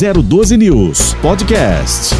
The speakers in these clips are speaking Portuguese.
012 News Podcast.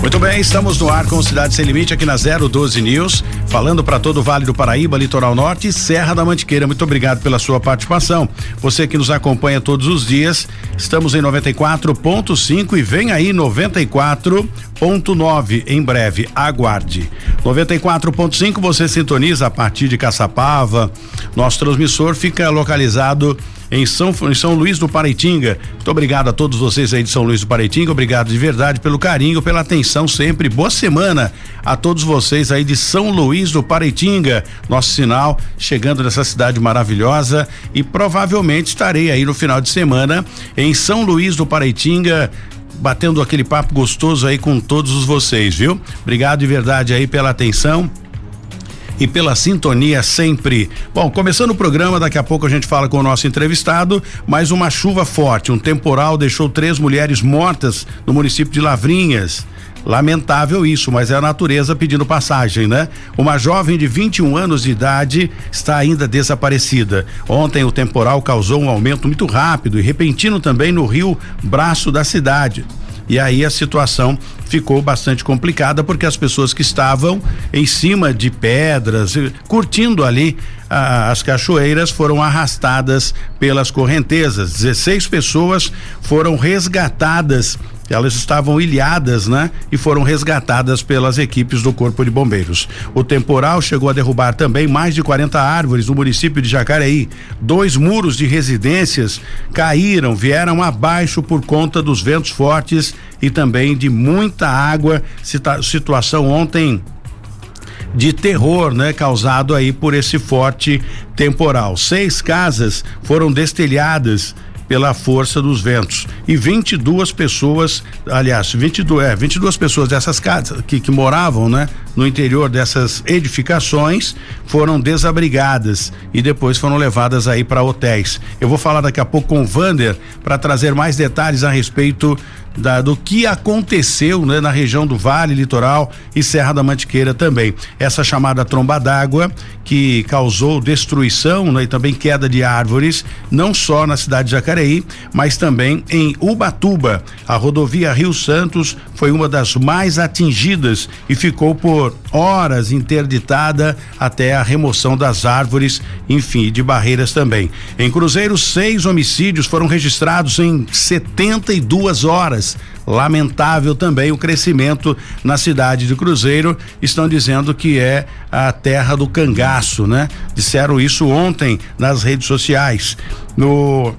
Muito bem, estamos no ar com Cidade Sem Limite aqui na 012 News, falando para todo o Vale do Paraíba, Litoral Norte e Serra da Mantiqueira. Muito obrigado pela sua participação. Você que nos acompanha todos os dias, estamos em 94.5 e vem aí 94.9 em breve. Aguarde. 94.5 você sintoniza a partir de Caçapava. Nosso transmissor fica localizado em São, em São Luís do Paraitinga. Muito obrigado a todos vocês aí de São Luís do Paraitinga. Obrigado de verdade pelo carinho, pela atenção sempre. Boa semana a todos vocês aí de São Luís do Paraitinga. Nosso sinal chegando nessa cidade maravilhosa e provavelmente estarei aí no final de semana em São Luís do Paraitinga batendo aquele papo gostoso aí com todos vocês, viu? Obrigado de verdade aí pela atenção e pela sintonia sempre. Bom, começando o programa, daqui a pouco a gente fala com o nosso entrevistado, mas uma chuva forte, um temporal deixou três mulheres mortas no município de Lavrinhas. Lamentável isso, mas é a natureza pedindo passagem, né? Uma jovem de 21 anos de idade está ainda desaparecida. Ontem o temporal causou um aumento muito rápido e repentino também no rio Braço da cidade. E aí a situação ficou bastante complicada porque as pessoas que estavam em cima de pedras, curtindo ali as cachoeiras, foram arrastadas pelas correntezas. 16 pessoas foram resgatadas elas estavam ilhadas, né? E foram resgatadas pelas equipes do Corpo de Bombeiros. O temporal chegou a derrubar também mais de 40 árvores no município de Jacareí. Dois muros de residências caíram, vieram abaixo por conta dos ventos fortes e também de muita água. situação ontem de terror, né, causado aí por esse forte temporal. Seis casas foram destelhadas pela força dos ventos. E 22 pessoas, aliás, 22, é, 22 pessoas dessas casas que, que moravam, né, no interior dessas edificações foram desabrigadas e depois foram levadas aí para hotéis. Eu vou falar daqui a pouco com o Vander para trazer mais detalhes a respeito da, do que aconteceu né, na região do Vale Litoral e Serra da Mantiqueira também. Essa chamada tromba d'água que causou destruição né, e também queda de árvores, não só na cidade de Jacareí, mas também em Ubatuba. A rodovia Rio Santos foi uma das mais atingidas e ficou por horas interditada até a remoção das árvores, enfim, de barreiras também. Em Cruzeiro, seis homicídios foram registrados em 72 horas Lamentável também o crescimento na cidade de Cruzeiro. Estão dizendo que é a terra do cangaço, né? Disseram isso ontem nas redes sociais. No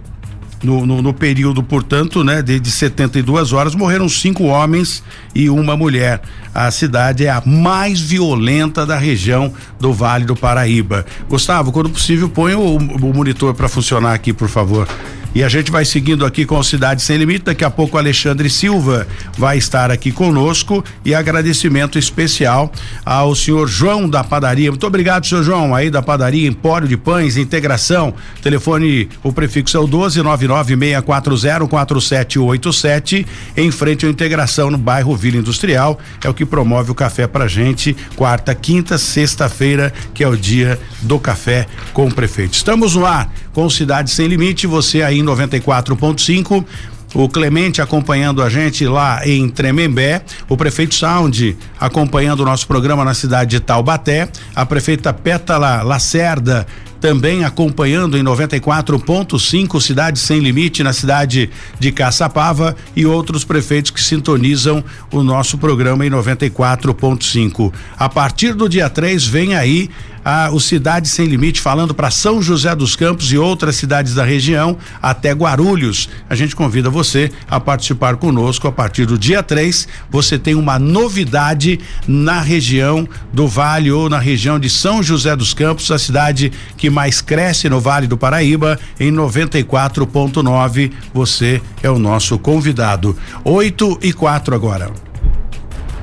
no, no, no, período, portanto, né, de, de 72 horas, morreram cinco homens e uma mulher. A cidade é a mais violenta da região do Vale do Paraíba. Gustavo, quando possível, põe o, o monitor para funcionar aqui, por favor. E a gente vai seguindo aqui com Cidade Sem Limite. Daqui a pouco Alexandre Silva vai estar aqui conosco e agradecimento especial ao senhor João da padaria. Muito obrigado, senhor João, aí da padaria Empório de Pães, Integração. Telefone, o prefixo é o 12996404787, em frente à Integração no bairro Vila Industrial. É o que promove o café pra gente, quarta, quinta, sexta-feira, que é o dia do café com o prefeito. Estamos no ar com Cidade Sem Limite, você aí 94.5 o Clemente acompanhando a gente lá em Tremembé, o prefeito Sound acompanhando o nosso programa na cidade de Taubaté, a prefeita Pétala Lacerda também acompanhando em 94.5 Cidade Sem Limite na cidade de Caçapava. E outros prefeitos que sintonizam o nosso programa em 94.5. A partir do dia 3 vem aí a, o Cidade Sem Limite, falando para São José dos Campos e outras cidades da região, até Guarulhos. A gente convida você a participar conosco a partir do dia 3. Você tem uma novidade na região do Vale ou na região de São José dos Campos, a cidade que mais cresce no Vale do Paraíba, em 94.9. Você é o nosso convidado. 8 e 4 agora.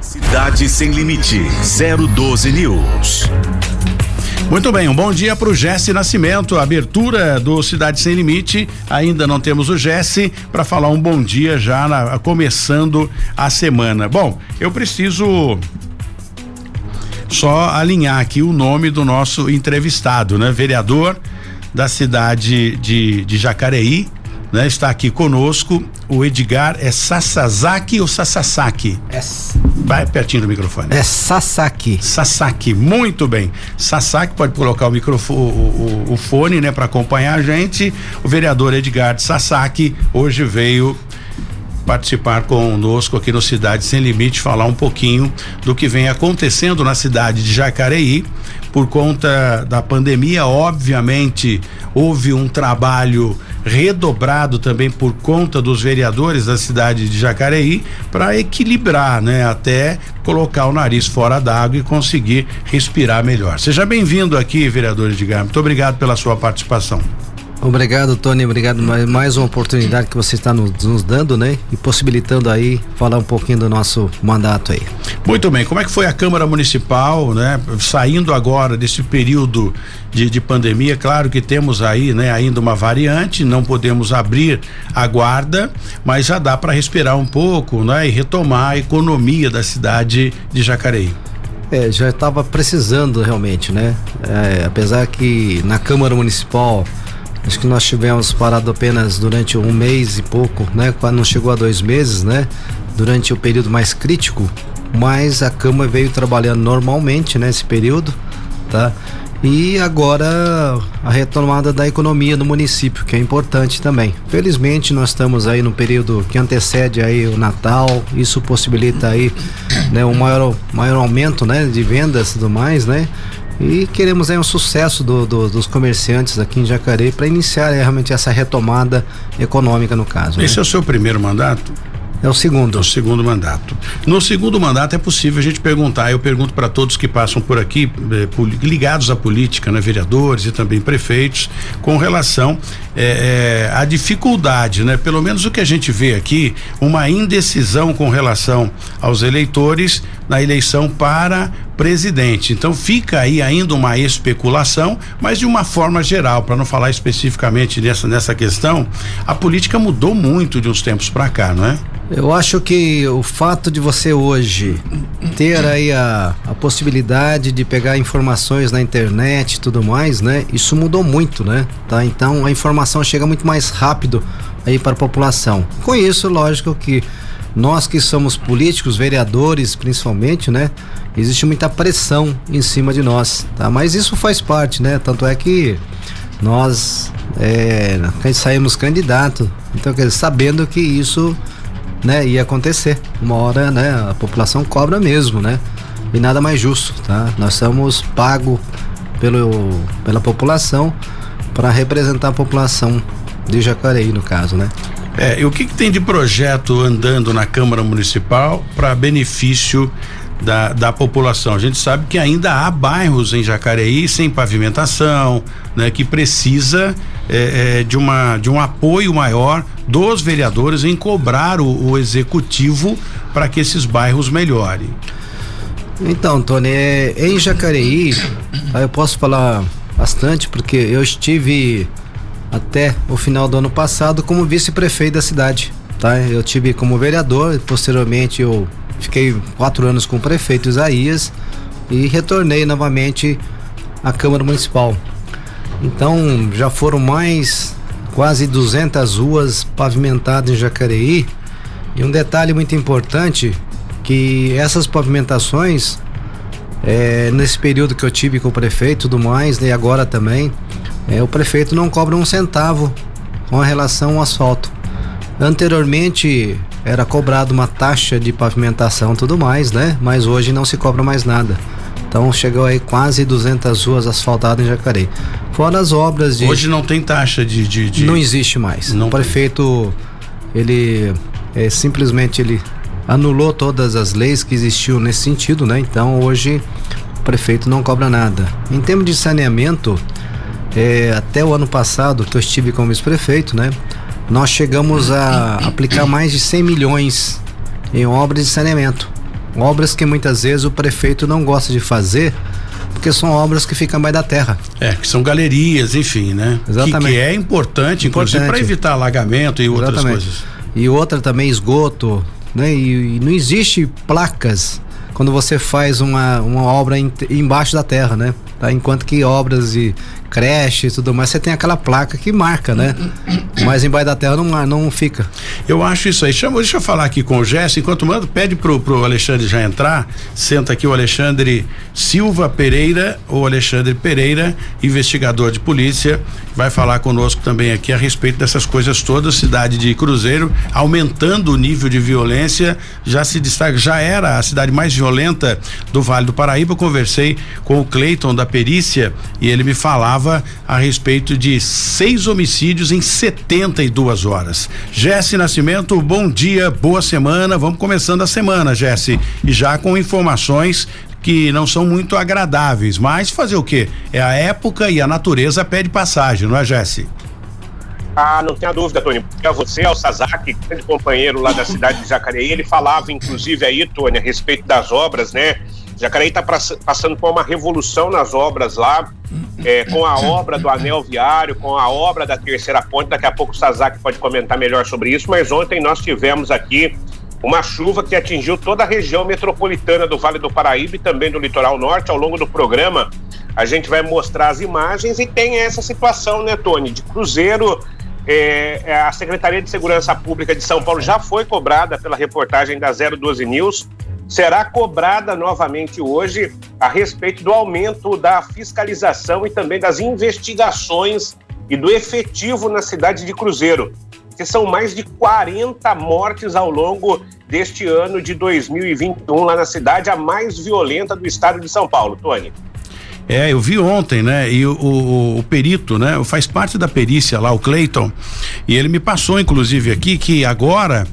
Cidade Sem Limite, 012 News. Muito bem, um bom dia para o Jesse Nascimento, abertura do Cidade Sem Limite. Ainda não temos o Jesse para falar um bom dia já na, começando a semana. Bom, eu preciso só alinhar aqui o nome do nosso entrevistado, né? Vereador da cidade de, de Jacareí, né? Está aqui conosco o Edgar, é Sasazaki ou Sasasaki? É, Vai pertinho do microfone. é Sasaki. Sasaki, muito bem. Sasaki pode colocar o microfone, o, o, o fone, né, para acompanhar a gente. O vereador Edgar Sasaki hoje veio participar conosco aqui no Cidade Sem Limite, falar um pouquinho do que vem acontecendo na cidade de Jacareí. Por conta da pandemia, obviamente, houve um trabalho redobrado também por conta dos vereadores da cidade de Jacareí para equilibrar, né, até colocar o nariz fora d'água e conseguir respirar melhor. Seja bem-vindo aqui, vereador Edgar. Muito obrigado pela sua participação. Obrigado, Tony. Obrigado mais, mais uma oportunidade que você está nos, nos dando, né? E possibilitando aí falar um pouquinho do nosso mandato aí. Muito bem, como é que foi a Câmara Municipal, né? Saindo agora desse período de, de pandemia, claro que temos aí, né, ainda uma variante, não podemos abrir a guarda, mas já dá para respirar um pouco, né? E retomar a economia da cidade de Jacareí. É, já estava precisando realmente, né? É, apesar que na Câmara Municipal acho que nós tivemos parado apenas durante um mês e pouco, né? Quando não chegou a dois meses, né? Durante o período mais crítico, mas a Câmara veio trabalhando normalmente nesse período, tá? E agora a retomada da economia no município, que é importante também. Felizmente nós estamos aí no período que antecede aí o Natal, isso possibilita aí, né, um maior, maior aumento, né, de vendas e tudo mais, né? E queremos aí um sucesso do, do, dos comerciantes aqui em Jacareí para iniciar aí, realmente essa retomada econômica no caso. né? Esse é o seu primeiro mandato? É o segundo. No segundo mandato. No segundo mandato é possível a gente perguntar, eu pergunto para todos que passam por aqui, eh, ligados à política, né, vereadores e também prefeitos, com relação eh, eh, à dificuldade, né? Pelo menos o que a gente vê aqui, uma indecisão com relação aos eleitores na eleição para presidente. Então fica aí ainda uma especulação, mas de uma forma geral, para não falar especificamente nessa nessa questão, a política mudou muito de uns tempos para cá, não é? Eu acho que o fato de você hoje ter aí a, a possibilidade de pegar informações na internet e tudo mais, né? Isso mudou muito, né? Tá? Então a informação chega muito mais rápido aí para a população. Com isso, lógico que nós que somos políticos, vereadores principalmente, né? Existe muita pressão em cima de nós, tá? Mas isso faz parte, né? Tanto é que nós é, saímos candidato, então sabendo que isso né, ia acontecer. Uma hora, né, a população cobra mesmo, né? E nada mais justo, tá? Nós somos pagos pelo, pela população para representar a população de Jacareí, no caso, né? É, e o que, que tem de projeto andando na Câmara Municipal para benefício da, da população? A gente sabe que ainda há bairros em Jacareí sem pavimentação, né, que precisa é, é, de, uma, de um apoio maior dos vereadores em cobrar o, o executivo para que esses bairros melhorem. Então, Tony, é, em Jacareí, eu posso falar bastante porque eu estive até o final do ano passado como vice-prefeito da cidade, tá? Eu tive como vereador, posteriormente eu fiquei quatro anos com o prefeito Isaías e retornei novamente à Câmara Municipal. Então, já foram mais quase 200 ruas pavimentadas em Jacareí. E um detalhe muito importante que essas pavimentações é, nesse período que eu tive com o prefeito tudo mais, né, e agora também, é, o prefeito não cobra um centavo com relação ao asfalto. Anteriormente era cobrado uma taxa de pavimentação e tudo mais, né? Mas hoje não se cobra mais nada. Então chegou aí quase 200 ruas asfaltadas em Jacareí. Fora as obras de. Hoje não tem taxa de. de, de... Não existe mais. Não o prefeito, ele é, simplesmente ele anulou todas as leis que existiam nesse sentido, né? Então hoje o prefeito não cobra nada. Em termos de saneamento, é, até o ano passado que eu estive como vice-prefeito, né? Nós chegamos a aplicar mais de 100 milhões em obras de saneamento. Obras que muitas vezes o prefeito não gosta de fazer, porque são obras que ficam mais da terra. É, que são galerias, enfim, né? Exatamente. Que, que é importante, inclusive, para Importante. evitar alagamento e outras Exatamente. coisas. E outra também esgoto, né? E, e não existe placas quando você faz uma, uma obra em- embaixo da terra, né? Tá? Enquanto que obras e creche e tudo mais, você tem aquela placa que marca, né? Mas embaixo da terra não, não fica. Eu acho isso aí. Chama, deixa eu falar aqui com o Jesse, enquanto manda, pede pro, pro Alexandre já entrar. Senta aqui o Alexandre Silva Pereira, ou Alexandre Pereira, investigador de polícia, vai falar conosco também aqui a respeito dessas coisas todas. Cidade de Cruzeiro aumentando o nível de violência, já se destaca, já era a cidade mais violenta do Vale do Paraíba. Conversei com o Cleiton da perícia e ele me falava a respeito de seis homicídios em 72 horas. Jesse Nascimento, bom dia, boa semana. Vamos começando a semana, Jesse, e já com informações que não são muito agradáveis, mas fazer o quê? É a época e a natureza pede passagem, não é, Jesse? Ah, não tenha dúvida, Tony. Porque você, ao Sazaki, grande companheiro lá da cidade de Jacareí, ele falava, inclusive, aí, Tony, a respeito das obras, né? Jacareí está passando por uma revolução nas obras lá, é, com a obra do anel viário, com a obra da terceira ponte. Daqui a pouco o Sazaki pode comentar melhor sobre isso, mas ontem nós tivemos aqui uma chuva que atingiu toda a região metropolitana do Vale do Paraíba e também do litoral norte. Ao longo do programa, a gente vai mostrar as imagens e tem essa situação, né, Tony, de cruzeiro. É, é a Secretaria de Segurança Pública de São Paulo já foi cobrada pela reportagem da 012 News será cobrada novamente hoje a respeito do aumento da fiscalização e também das investigações e do efetivo na cidade de Cruzeiro, que são mais de 40 mortes ao longo deste ano de 2021 lá na cidade, a mais violenta do estado de São Paulo. Tony. É, eu vi ontem, né? E o, o, o, perito, né? Faz parte da perícia lá, o Clayton, e ele me passou, inclusive, aqui que agora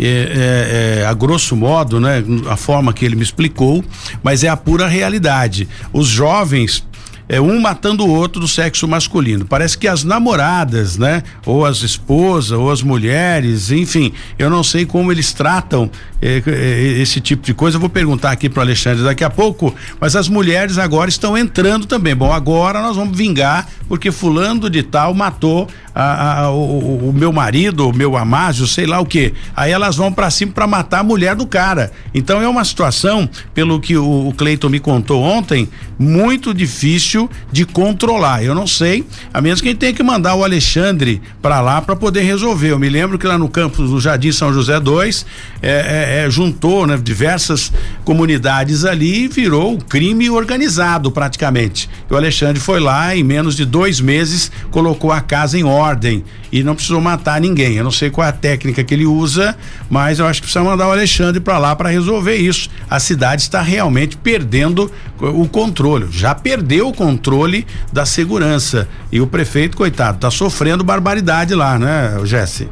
é, é, é, a grosso modo, né, a forma que ele me explicou, mas é a pura realidade. Os jovens é um matando o outro do sexo masculino. Parece que as namoradas, né? Ou as esposas, ou as mulheres, enfim, eu não sei como eles tratam é, é, esse tipo de coisa. Eu vou perguntar aqui para Alexandre daqui a pouco, mas as mulheres agora estão entrando também. Bom, agora nós vamos vingar porque fulano de tal matou a, a, o, o, meu marido, o meu amásio, sei lá o que. Aí elas vão para cima para matar a mulher do cara. Então é uma situação, pelo que o, o Cleiton me contou ontem, muito difícil de controlar. Eu não sei, a menos que a gente tenha que mandar o Alexandre para lá para poder resolver. Eu me lembro que lá no campus do Jardim São José 2 é, é, é, juntou né, diversas comunidades ali e virou crime organizado praticamente. E o Alexandre foi lá em menos de dois meses colocou a casa em ordem ordem e não precisou matar ninguém. Eu não sei qual é a técnica que ele usa, mas eu acho que precisa mandar o Alexandre para lá para resolver isso. A cidade está realmente perdendo o controle, já perdeu o controle da segurança e o prefeito, coitado, está sofrendo barbaridade lá, né, Jesse?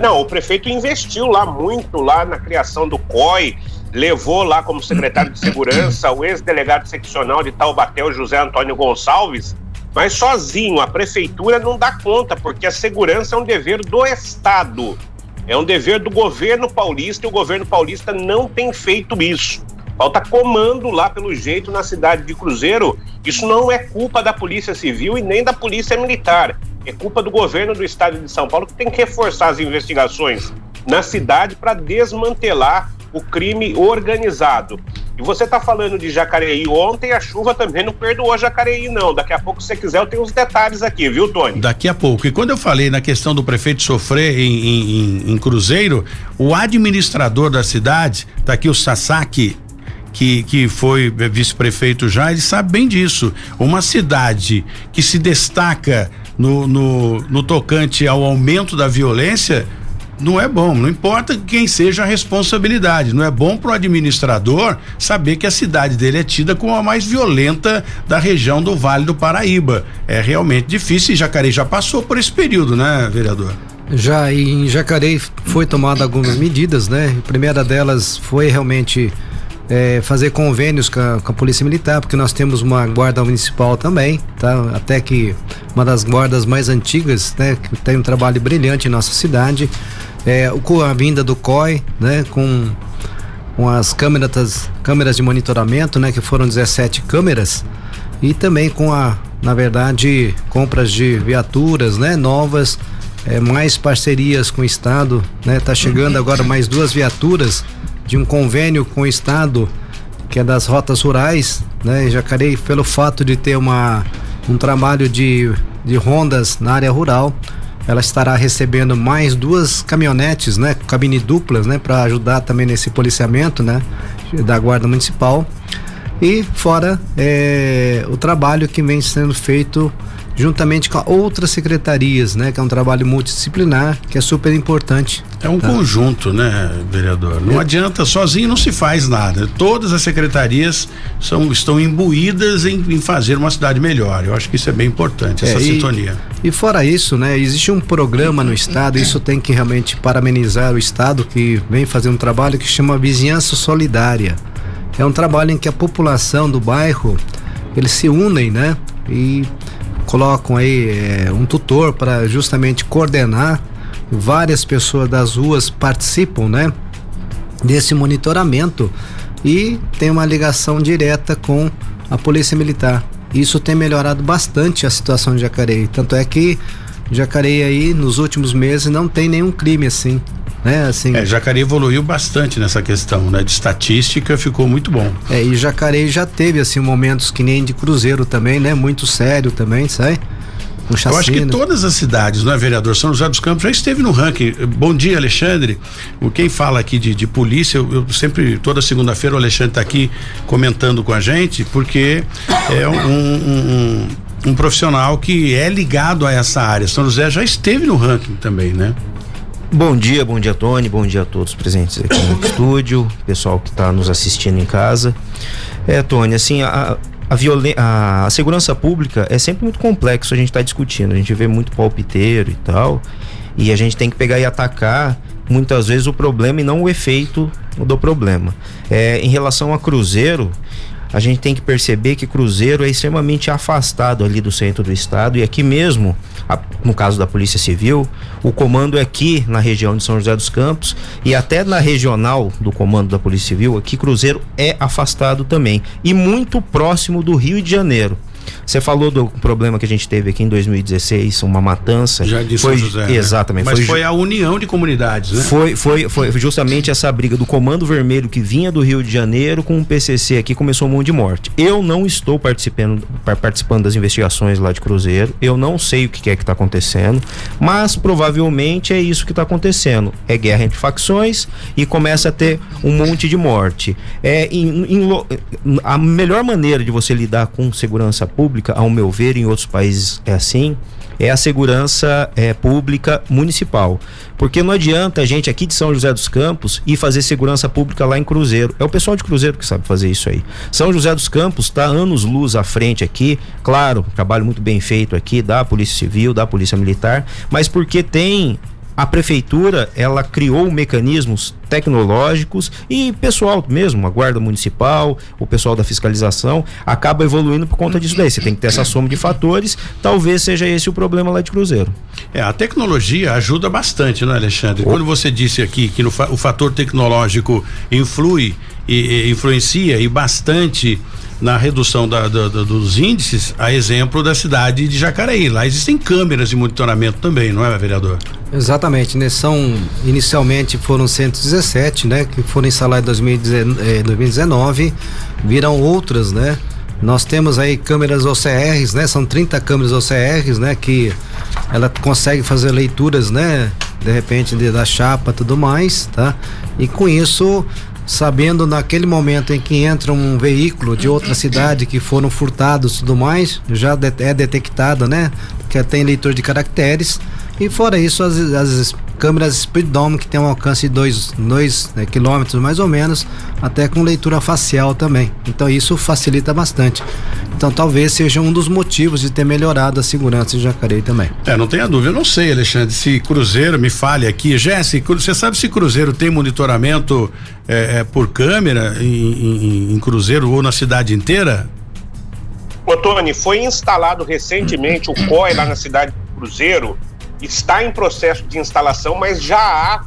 Não, o prefeito investiu lá muito lá na criação do COI, levou lá como secretário de segurança o ex-delegado seccional de Taubaté, o José Antônio Gonçalves, mas sozinho a prefeitura não dá conta, porque a segurança é um dever do Estado. É um dever do governo paulista e o governo paulista não tem feito isso. Falta comando lá pelo jeito na cidade de Cruzeiro. Isso não é culpa da Polícia Civil e nem da Polícia Militar. É culpa do governo do estado de São Paulo que tem que reforçar as investigações na cidade para desmantelar o crime organizado. E você está falando de Jacareí ontem, a chuva também não perdoou Jacareí, não. Daqui a pouco, se você quiser, eu tenho os detalhes aqui, viu, Tony? Daqui a pouco. E quando eu falei na questão do prefeito sofrer em, em, em Cruzeiro, o administrador da cidade, tá aqui o Sasaki, que, que foi vice-prefeito já, ele sabe bem disso. Uma cidade que se destaca no, no, no tocante ao aumento da violência, não é bom, não importa quem seja a responsabilidade, não é bom para o administrador saber que a cidade dele é tida como a mais violenta da região do Vale do Paraíba. É realmente difícil e Jacareí já passou por esse período, né, vereador? Já em Jacareí foi tomada algumas medidas, né? A primeira delas foi realmente é, fazer convênios com a, com a, Polícia Militar, porque nós temos uma guarda municipal também, tá? Até que uma das guardas mais antigas, né? Que tem um trabalho brilhante em nossa cidade é, com a vinda do COI, né, com, com as câmeras, câmeras de monitoramento, né, que foram 17 câmeras, e também com a, na verdade, compras de viaturas, né, novas, é, mais parcerias com o Estado, né, tá chegando agora mais duas viaturas de um convênio com o Estado que é das rotas rurais, né? Em Jacareí, pelo fato de ter uma, um trabalho de, de rondas na área rural, ela estará recebendo mais duas caminhonetes, né, cabine duplas, né, para ajudar também nesse policiamento, né, da guarda municipal. E fora é, o trabalho que vem sendo feito juntamente com outras secretarias, né? Que é um trabalho multidisciplinar, que é super importante. É um tá? conjunto, né, vereador? Não é. adianta, sozinho não se faz nada. Todas as secretarias são, estão imbuídas em, em fazer uma cidade melhor. Eu acho que isso é bem importante, essa é, e, sintonia. E fora isso, né, existe um programa no estado, isso tem que realmente parabenizar o estado que vem fazendo um trabalho que chama Vizinhança Solidária. É um trabalho em que a população do bairro, eles se unem, né? E colocam aí é, um tutor para justamente coordenar. Várias pessoas das ruas participam, né? Desse monitoramento e tem uma ligação direta com a Polícia Militar. Isso tem melhorado bastante a situação de Jacareí. Tanto é que Jacareí aí nos últimos meses não tem nenhum crime assim né? Assim. É, Jacareí evoluiu bastante nessa questão, né? De estatística ficou muito bom. É, e Jacareí já teve assim momentos que nem de Cruzeiro também, né? Muito sério também, sai. Eu acho que todas as cidades, não é, vereador? São José dos Campos já esteve no ranking. Bom dia, Alexandre. O quem fala aqui de, de polícia, eu, eu, sempre, toda segunda-feira, o Alexandre está aqui comentando com a gente, porque é um, um, um, um profissional que é ligado a essa área. São José já esteve no ranking também, né? Bom dia, bom dia, Tony. Bom dia a todos presentes aqui no estúdio, pessoal que está nos assistindo em casa. É, Tony, assim, a, a, violen a, a segurança pública é sempre muito complexo a gente está discutindo. A gente vê muito palpiteiro e tal, e a gente tem que pegar e atacar muitas vezes o problema e não o efeito do problema. É, em relação a Cruzeiro, a gente tem que perceber que Cruzeiro é extremamente afastado ali do centro do estado e aqui mesmo, no caso da Polícia Civil, o comando é aqui na região de São José dos Campos e até na regional do comando da Polícia Civil, aqui Cruzeiro é afastado também e muito próximo do Rio de Janeiro. Você falou do problema que a gente teve aqui em 2016, uma matança. Já disse foi, José. Né? Exatamente. Mas foi, foi, a união de comunidades, né? Foi, foi, foi justamente essa briga do Comando Vermelho que vinha do Rio de Janeiro com o PCC aqui começou um monte de morte. Eu não estou participando, participando das investigações lá de Cruzeiro. Eu não sei o que é que está acontecendo, mas provavelmente é isso que está acontecendo. É guerra entre facções e começa a ter um monte de morte. É em, em, a melhor maneira de você lidar com segurança pública, ao meu ver, em outros países é assim, é a segurança é, pública municipal. Porque não adianta a gente aqui de São José dos Campos ir fazer segurança pública lá em Cruzeiro. É o pessoal de Cruzeiro que sabe fazer isso aí. São José dos Campos está anos luz à frente aqui, claro, trabalho muito bem feito aqui da Polícia Civil, da Polícia Militar, mas porque tem a prefeitura ela criou mecanismos tecnológicos e pessoal mesmo, a guarda municipal, o pessoal da fiscalização acaba evoluindo por conta disso daí. Você tem que ter essa soma de fatores, talvez seja esse o problema lá de Cruzeiro. É, a tecnologia ajuda bastante, não é, Alexandre? Oh. Quando você disse aqui que no, o fator tecnológico influi e, e influencia e bastante na redução da, da, da, dos índices, a exemplo da cidade de Jacareí. Lá existem câmeras de monitoramento também, não é, vereador? Exatamente, né? São, inicialmente foram 117, né? Que foram instaladas em 2019, eh, viram outras, né? Nós temos aí câmeras OCRs, né? São 30 câmeras OCRs, né? Que ela consegue fazer leituras, né? De repente de, da chapa tudo mais, tá? E com isso sabendo naquele momento em que entra um veículo de outra cidade que foram furtados e tudo mais, já é detectada, né? Que tem leitor de caracteres. E fora isso, as, as câmeras Speeddome que tem um alcance de 2 né, quilômetros mais ou menos, até com leitura facial também. Então isso facilita bastante. Então talvez seja um dos motivos de ter melhorado a segurança em Jacareí também. É, não tenha dúvida. Eu não sei, Alexandre, se Cruzeiro, me fale aqui. Jéssica, você sabe se Cruzeiro tem monitoramento é, é, por câmera em, em, em Cruzeiro ou na cidade inteira? Ô, Tony, foi instalado recentemente o COI lá na cidade de Cruzeiro está em processo de instalação, mas já há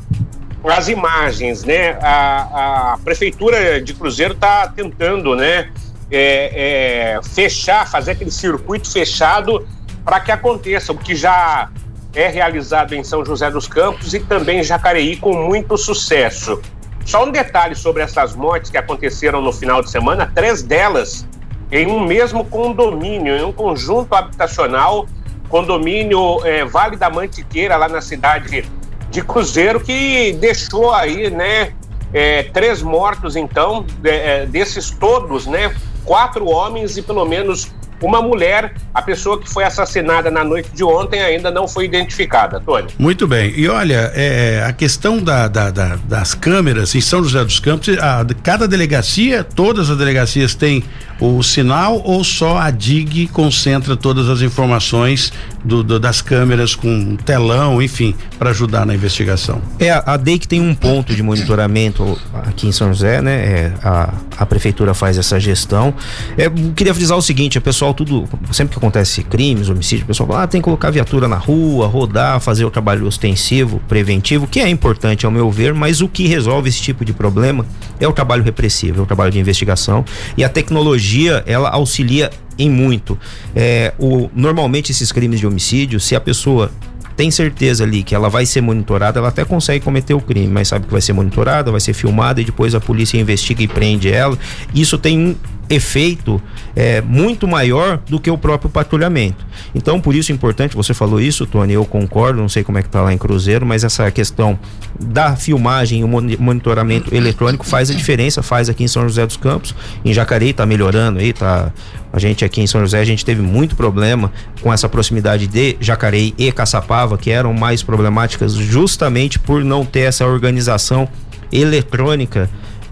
as imagens, né? A, a prefeitura de Cruzeiro está tentando, né? É, é, fechar, fazer aquele circuito fechado para que aconteça o que já é realizado em São José dos Campos e também em Jacareí com muito sucesso. Só um detalhe sobre essas mortes que aconteceram no final de semana: três delas em um mesmo condomínio, em um conjunto habitacional, condomínio é, Vale da Mantiqueira, lá na cidade de Cruzeiro, que deixou aí, né, é, três mortos, então, é, desses todos, né, quatro homens e pelo menos uma mulher, a pessoa que foi assassinada na noite de ontem ainda não foi identificada, Tony. Muito bem. E olha, é, a questão da, da, da, das câmeras em São José dos Campos, a, cada delegacia, todas as delegacias têm o sinal ou só a DIG concentra todas as informações do, do, das câmeras com telão, enfim, para ajudar na investigação? É, a DEIC tem um ponto de monitoramento aqui em São José, né? É, a, a prefeitura faz essa gestão. É, queria frisar o seguinte, o pessoal tudo, sempre que acontece crimes, homicídio, o pessoal fala, ah, tem que colocar viatura na rua, rodar, fazer o trabalho ostensivo, preventivo, que é importante ao meu ver, mas o que resolve esse tipo de problema é o trabalho repressivo, é o trabalho de investigação e a tecnologia, ela auxilia em muito. É, o, normalmente esses crimes de homicídio, se a pessoa tem certeza ali que ela vai ser monitorada, ela até consegue cometer o crime, mas sabe que vai ser monitorada, vai ser filmada e depois a polícia investiga e prende ela. Isso tem um efeito é, muito maior do que o próprio patrulhamento. Então, por isso é importante, você falou isso, Tony, eu concordo, não sei como é que tá lá em Cruzeiro, mas essa questão da filmagem e o monitoramento eletrônico faz a diferença, faz aqui em São José dos Campos, em Jacareí tá melhorando aí, tá a gente aqui em São José, a gente teve muito problema com essa proximidade de Jacareí e Caçapava, que eram mais problemáticas justamente por não ter essa organização eletrônica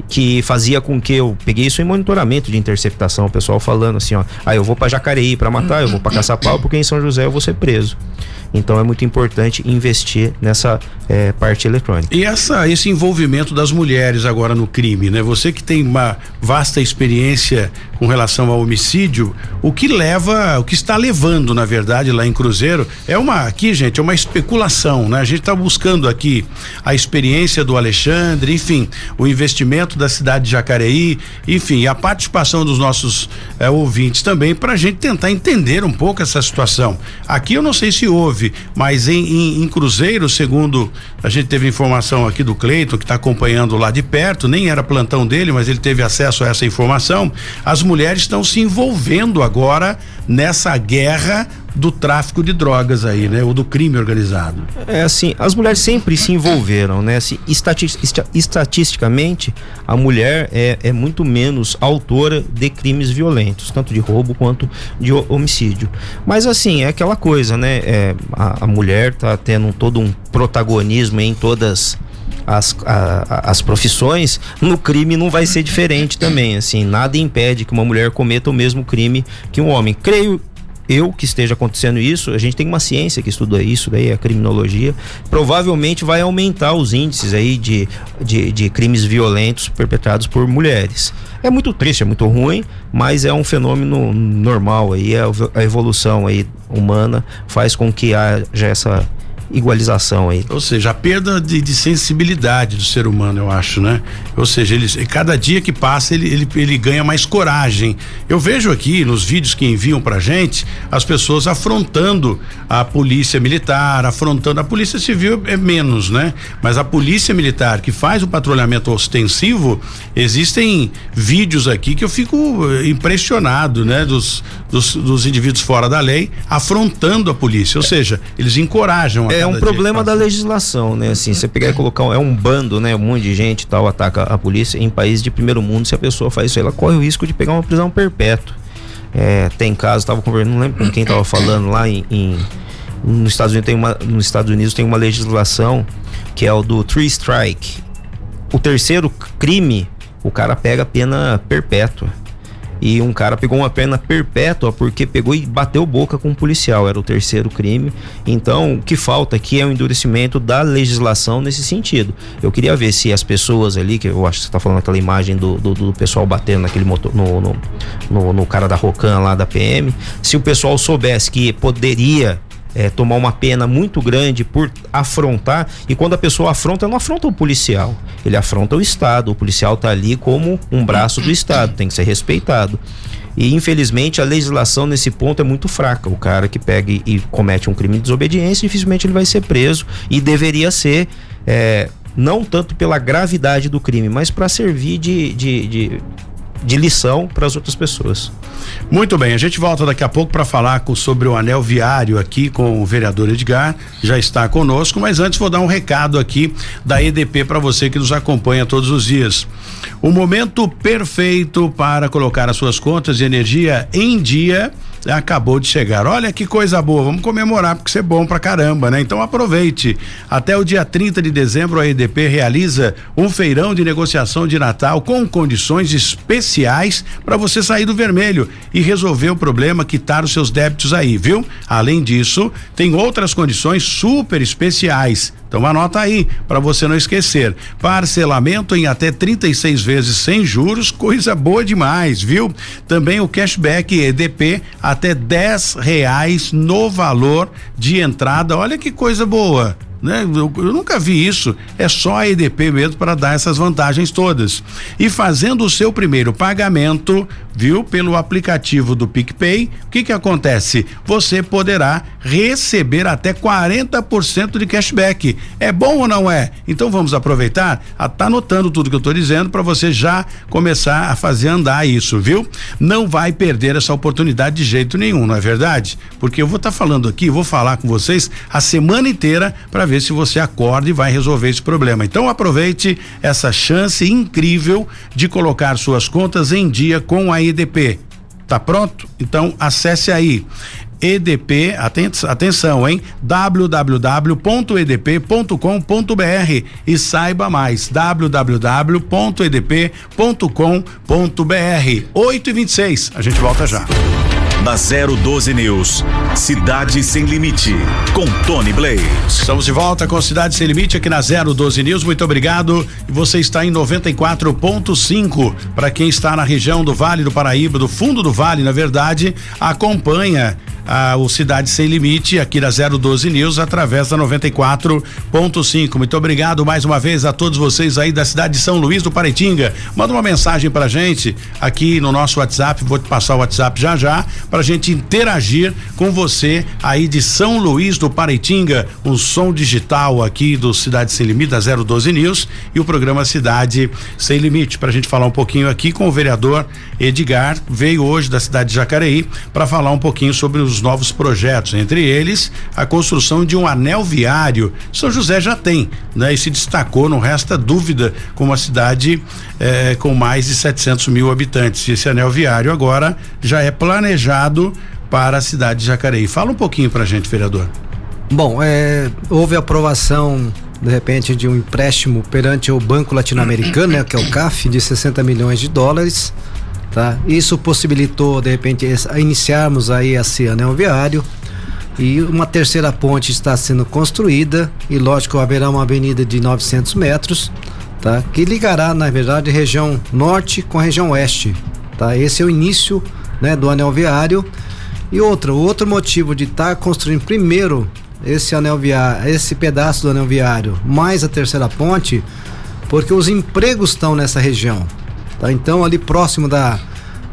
que fazia com que eu peguei isso em monitoramento de interceptação, o pessoal falando assim, ó, ah, eu vou para Jacareí para matar, eu vou para Caçapau porque em São José eu vou ser preso. Então é muito importante investir nessa é, parte eletrônica. E essa, esse envolvimento das mulheres agora no crime, né? Você que tem uma vasta experiência com relação ao homicídio, o que leva, o que está levando, na verdade, lá em Cruzeiro, é uma, aqui, gente, é uma especulação, né? A gente está buscando aqui a experiência do Alexandre, enfim, o investimento da cidade de Jacareí, enfim, a participação dos nossos é, ouvintes também, para a gente tentar entender um pouco essa situação. Aqui eu não sei se houve, mas em, em, em Cruzeiro, segundo a gente teve informação aqui do Cleiton, que está acompanhando lá de perto, nem era plantão dele, mas ele teve acesso a essa informação. As mulheres estão se envolvendo agora nessa guerra do tráfico de drogas aí, né? Ou do crime organizado. É assim, as mulheres sempre se envolveram, né? Se, estatisticamente, a mulher é, é muito menos autora de crimes violentos, tanto de roubo quanto de homicídio. Mas assim, é aquela coisa, né? É, a, a mulher tá tendo todo um protagonismo em todas as, a, as profissões, no crime não vai ser diferente também. Assim, nada impede que uma mulher cometa o mesmo crime que um homem. Creio eu que esteja acontecendo isso, a gente tem uma ciência que estuda isso, daí a criminologia, provavelmente vai aumentar os índices aí de, de, de, crimes violentos perpetrados por mulheres. É muito triste, é muito ruim, mas é um fenômeno normal aí, a evolução aí humana faz com que haja essa igualização aí. Ou seja, a perda de, de, sensibilidade do ser humano, eu acho, né? Ou seja, ele, cada dia que passa ele, ele, ele ganha mais coragem. Eu vejo aqui nos vídeos que enviam pra gente as pessoas afrontando a polícia militar, afrontando a polícia civil é menos, né? Mas a polícia militar que faz o patrulhamento ostensivo, existem vídeos aqui que eu fico eh, impressionado, né? Dos, dos, dos indivíduos fora da lei afrontando a polícia, ou seja, eles encorajam a é um problema da legislação, né? Assim, você pegar e colocar é um bando, né? Um monte de gente tal ataca a polícia em países de primeiro mundo. Se a pessoa faz isso, ela corre o risco de pegar uma prisão perpétua. É, tem casos, tava conversando, não lembro com quem tava falando lá em, em nos Estados Unidos tem uma nos Estados Unidos tem uma legislação que é o do three strike. O terceiro crime, o cara pega pena perpétua e um cara pegou uma pena perpétua porque pegou e bateu boca com um policial, era o terceiro crime. Então, o que falta aqui é o endurecimento da legislação nesse sentido. Eu queria ver se as pessoas ali, que eu acho que você está falando aquela imagem do, do, do, pessoal batendo naquele motor, no, no, no, no cara da Rocan lá da PM, se o pessoal soubesse que poderia é, tomar uma pena muito grande por afrontar. E quando a pessoa afronta, não afronta o policial, ele afronta o Estado. O policial está ali como um braço do Estado, tem que ser respeitado. E infelizmente a legislação nesse ponto é muito fraca. O cara que pega e, comete um crime de desobediência, dificilmente ele vai ser preso e deveria ser é, não tanto pela gravidade do crime, mas para servir de, de, de de lição para as outras pessoas. Muito bem, a gente volta daqui a pouco para falar com, sobre o anel viário aqui com o vereador Edgar, já está conosco, mas antes vou dar um recado aqui da EDP para você que nos acompanha todos os dias. O momento perfeito para colocar as suas contas de energia em dia acabou de chegar. Olha que coisa boa, vamos comemorar porque isso é bom pra caramba, né? Então aproveite. Até o dia 30 de dezembro a EDP realiza um feirão de negociação de Natal com condições especiais para você sair do vermelho e resolver o problema, quitar os seus débitos aí, viu? Além disso, tem outras condições super especiais. Então anota aí para você não esquecer. Parcelamento em até 36 vezes sem juros, coisa boa demais, viu? Também o cashback EDP até 10 reais no valor de entrada. Olha que coisa boa né? Eu, eu, nunca vi isso. É só a EDP mesmo para dar essas vantagens todas. E fazendo o seu primeiro pagamento, viu, pelo aplicativo do PicPay, o que que acontece? Você poderá receber até 40% de cashback. É bom ou não é? Então vamos aproveitar, a, tá anotando tudo que eu estou dizendo para você já começar a fazer andar isso, viu? Não vai perder essa oportunidade de jeito nenhum, não é verdade? Porque eu vou estar tá falando aqui, vou falar com vocês a semana inteira para ver se você acorda e vai resolver esse problema. Então aproveite essa chance incrível de colocar suas contas em dia com a EDP. Tá pronto? Então acesse aí EDP, atenção, hein? www.edp.com.br e saiba mais. www.edp.com.br. 8 e 26 A gente volta já. Na 012 News, Cidade Sem Limite, com Tony Blaze. Estamos de volta com Cidade Sem Limite aqui na 012 News. Muito obrigado. E você está em 94.5. Para quem está na região do Vale do Paraíba, do fundo do Vale, na verdade, acompanha o Cidade Sem Limite aqui da 012 News através da 94.5. Muito obrigado mais uma vez a todos vocês aí da cidade de São Luís do Paretinga. Manda uma mensagem pra gente aqui no nosso WhatsApp, vou te passar o WhatsApp já já, pra gente interagir com você aí de São Luís do Paretinga, um som digital aqui do Cidade Sem Limite da 012 News e o programa Cidade Sem Limite, pra gente falar um pouquinho aqui com o vereador Edgar, veio hoje da cidade de Jacareí para falar um pouquinho sobre os os novos projetos, entre eles a construção de um anel viário. São José já tem, né? E se destacou, não resta dúvida, como uma cidade eh, com mais de 700 mil habitantes. E esse anel viário agora já é planejado para a cidade de Jacareí. Fala um pouquinho para a gente, vereador. Bom, é, houve aprovação de repente de um empréstimo perante o Banco Latino-Americano, né, que é o CAF, de 60 milhões de dólares tá? Isso possibilitou de repente iniciarmos aí esse anel viário e uma terceira ponte está sendo construída e lógico haverá uma avenida de 900 metros, tá? Que ligará na verdade região norte com a região oeste, tá? Esse é o início, né, do anel viário e outro, outro motivo de estar tá construindo primeiro esse anel viário, esse pedaço do anel viário mais a terceira ponte, porque os empregos estão nessa região, Tá? Então ali próximo da,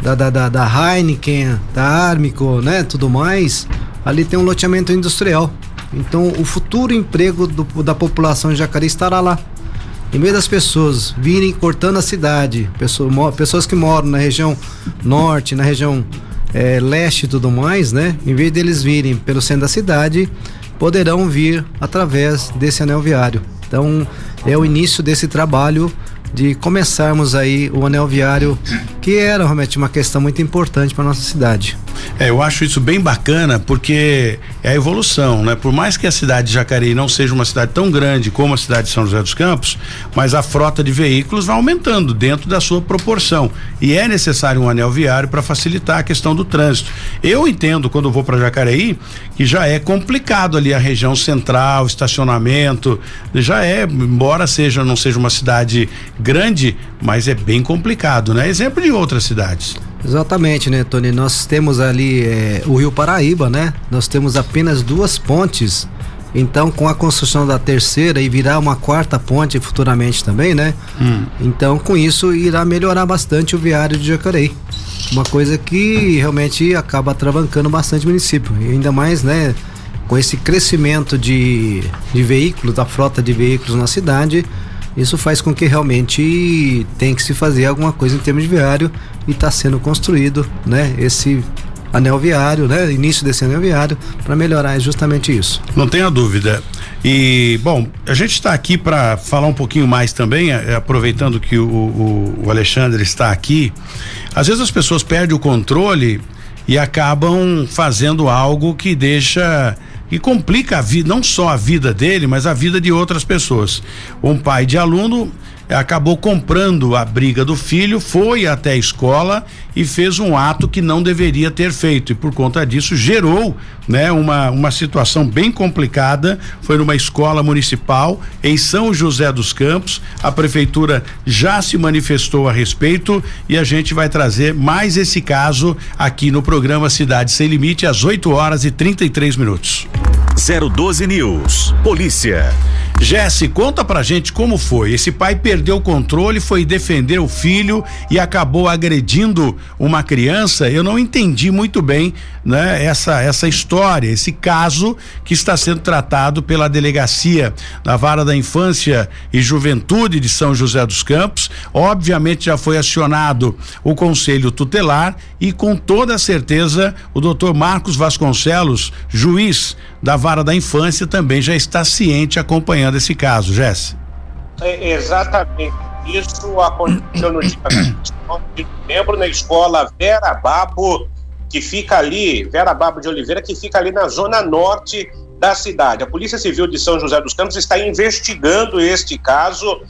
da, da, da, da Heineken, da Armico, né? Tudo mais, ali tem um loteamento industrial. Então o futuro emprego do, da população de Jacareí estará lá. Em vez das pessoas virem cortando a cidade, pessoas, pessoas que moram na região norte, na região é, leste e tudo mais, né? Em vez deles virem pelo centro da cidade, poderão vir através desse anel viário. Então é o início desse trabalho de começarmos aí o anel viário, que era realmente uma questão muito importante para nossa cidade. É, eu acho isso bem bacana porque é a evolução, né? Por mais que a cidade de Jacareí não seja uma cidade tão grande como a cidade de São José dos Campos, mas a frota de veículos vai aumentando dentro da sua proporção e é necessário um anel viário para facilitar a questão do trânsito. Eu entendo quando vou para Jacareí que já é complicado ali a região central, estacionamento, já é, embora seja não seja uma cidade grande, mas é bem complicado, né? Exemplo de outras cidades. Exatamente, né, Tony? Nós temos ali é, o Rio Paraíba, né? Nós temos apenas duas pontes. Então, com a construção da terceira e virar uma quarta ponte futuramente também, né? Hum. Então, com isso, irá melhorar bastante o viário de Jacareí. Uma coisa que realmente acaba travancando bastante o município. E ainda mais, né? Com esse crescimento de, de veículos, da frota de veículos na cidade, Isso faz com que realmente tem que se fazer alguma coisa em termos de viário e está sendo construído, né? Esse anel viário, né? Início desse anel viário para melhorar justamente isso. Não tenha dúvida. E bom, a gente está aqui para falar um pouquinho mais também, é, aproveitando que o, o, o Alexandre está aqui. Às vezes as pessoas perdem o controle e acabam fazendo algo que deixa e complica a vida, não só a vida dele, mas a vida de outras pessoas. Um pai de aluno acabou comprando a briga do filho, foi até a escola e fez um ato que não deveria ter feito e por conta disso gerou, né, uma uma situação bem complicada. Foi numa escola municipal em São José dos Campos. A prefeitura já se manifestou a respeito e a gente vai trazer mais esse caso aqui no programa Cidade Sem Limite às 8 horas e 33 minutos. 012 News. Polícia. Jesse, conta pra gente como foi. Esse pai perdeu o controle, foi defender o filho e acabou agredindo uma criança. Eu não entendi muito bem, né, essa essa história, esse caso que está sendo tratado pela delegacia da Vara da Infância e Juventude de São José dos Campos. Obviamente já foi acionado o conselho tutelar e com toda certeza o doutor Marcos Vasconcelos, juiz da Vara da Infância, também já está ciente acompanhando esse caso, Jesse. É, exatamente. Isso aconteceu no dia 29 de novembro na escola Vera Babo, que fica ali, Vera Babo de Oliveira, que fica ali na zona norte da cidade. A Polícia Civil de São José dos Campos está investigando este caso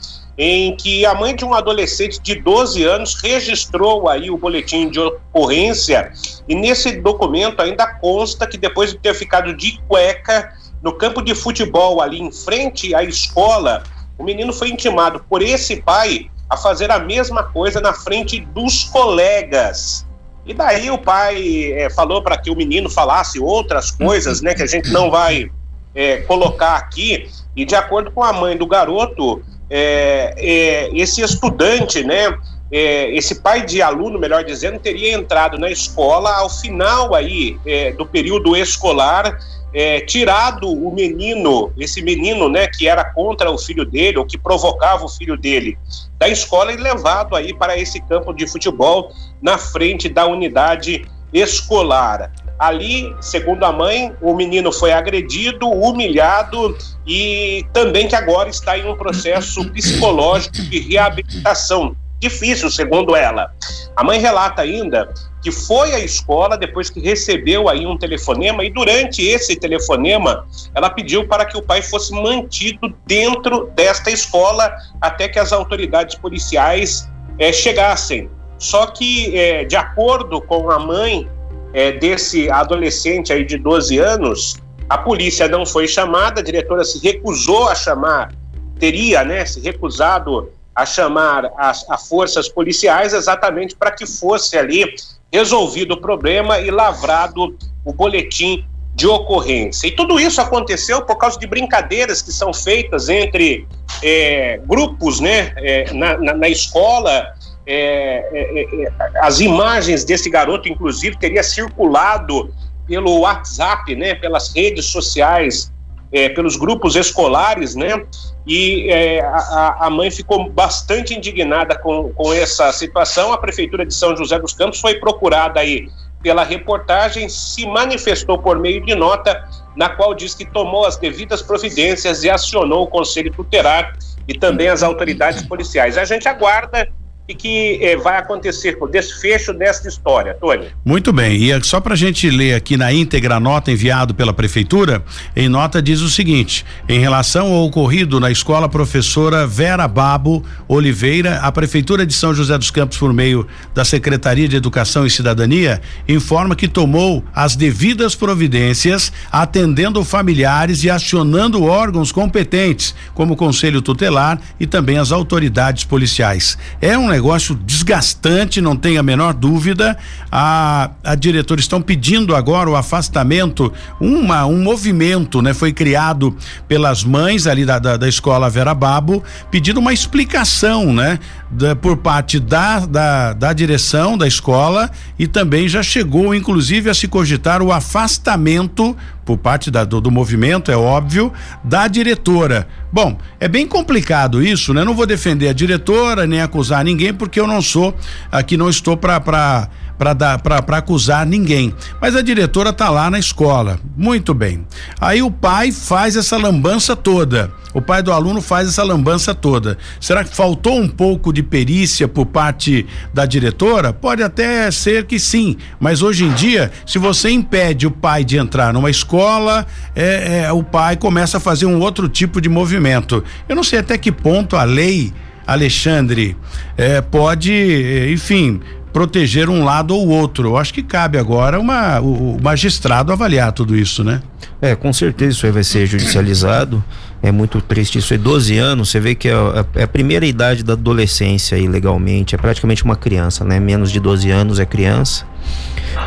em que a mãe de um adolescente de 12 anos registrou aí o boletim de ocorrência e nesse documento ainda consta que depois de ter ficado de cueca no campo de futebol ali em frente à escola, o menino foi intimado por esse pai a fazer a mesma coisa na frente dos colegas. E daí o pai é, falou para que o menino falasse outras coisas, né, que a gente não vai é, colocar aqui. E de acordo com a mãe do garoto, é, esse estudante, né, esse pai de aluno, melhor dizendo, teria entrado na escola ao final aí do período escolar é, tirado o menino, esse menino, né, que era contra o filho dele, ou que provocava o filho dele, da escola e levado aí para esse campo de futebol na frente da unidade escolar. Ali, segundo a mãe, o menino foi agredido, humilhado e também que agora está em um processo psicológico de reabilitação. Difícil, segundo ela. A mãe relata ainda que foi à escola depois que recebeu aí um telefonema e durante esse telefonema ela pediu para que o pai fosse mantido dentro desta escola até que as autoridades policiais eh, chegassem. Só que, eh, de acordo com a mãe eh, desse adolescente aí de 12 anos, a polícia não foi chamada, a diretora se recusou a chamar, teria, né, se recusado a chamar as forças policiais exatamente para que fosse ali resolvido o problema e lavrado o boletim de ocorrência. E tudo isso aconteceu por causa de brincadeiras que são feitas entre é, grupos né, é, na, na, na, escola. É, é, é, as imagens desse garoto, inclusive, teria circulado pelo WhatsApp, né, pelas redes sociais é, pelos grupos escolares, né? E é, a, a, mãe ficou bastante indignada com, com essa situação. A Prefeitura de São José dos Campos foi procurada aí pela reportagem, se manifestou por meio de nota, na qual diz que tomou as devidas providências e acionou o Conselho Tutelar e também as autoridades policiais. A gente aguarda e que eh, vai acontecer com o desfecho desta história, Tony. Muito bem, e é só para a gente ler aqui na íntegra a nota enviada pela prefeitura, em nota diz o seguinte: em relação ao ocorrido na escola professora Vera Babo Oliveira, a prefeitura de São José dos Campos, por meio da Secretaria de Educação e Cidadania, informa que tomou as devidas providências, atendendo familiares e acionando órgãos competentes, como o Conselho Tutelar e também as autoridades policiais. É um negócio desgastante, não tem a menor dúvida. A, a diretora estão pedindo agora o afastamento, uma, um movimento, né? Foi criado pelas mães ali da, da, da escola Vera Babo, pedindo uma explicação, né? Da, por parte da, da, da direção da escola e também já chegou, inclusive, a se cogitar o afastamento por parte da, do, do, movimento, é óbvio, da diretora. Bom, é bem complicado isso, né? Não vou defender a diretora nem acusar ninguém, porque eu não sou, aqui não estou para para acusar ninguém. Mas a diretora tá lá na escola. Muito bem. Aí o pai faz essa lambança toda. O pai do aluno faz essa lambança toda. Será que faltou um pouco de perícia por parte da diretora? Pode até ser que sim, mas hoje em dia, se você impede o pai de entrar numa escola, é, é, o pai começa a fazer um outro tipo de movimento. Eu não sei até que ponto a lei Alexandre é, pode, enfim, proteger um lado ou outro. Eu acho que cabe agora uma, o, o magistrado avaliar tudo isso, né? É, com certeza isso aí vai ser judicializado. É muito triste isso. É 12 anos, você vê que é a, é a, primeira idade da adolescência aí legalmente. É praticamente uma criança, né? Menos de 12 anos é criança.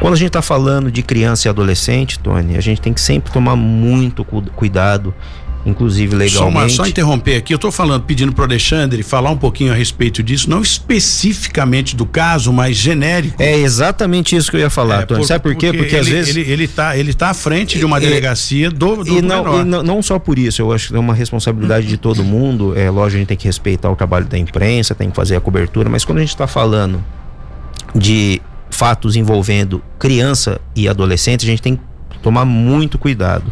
Quando a gente está falando de criança e adolescente, Tony, a gente tem que sempre tomar muito cuidado inclusive legalmente. Só, só interromper aqui, eu estou falando, pedindo para o Alexandre falar um pouquinho a respeito disso, não especificamente do caso, mas genérico. É exatamente isso que eu ia falar, é, Tony. Por, Sabe por quê? Porque, porque ele, às vezes ele ele está ele tá à frente de uma delegacia do, do e não, e não, não só por isso, eu acho que é uma responsabilidade de todo mundo. É lógico a gente tem que respeitar o trabalho da imprensa, tem que fazer a cobertura, mas quando a gente está falando de fatos envolvendo criança e adolescente, a gente tem que tomar muito cuidado.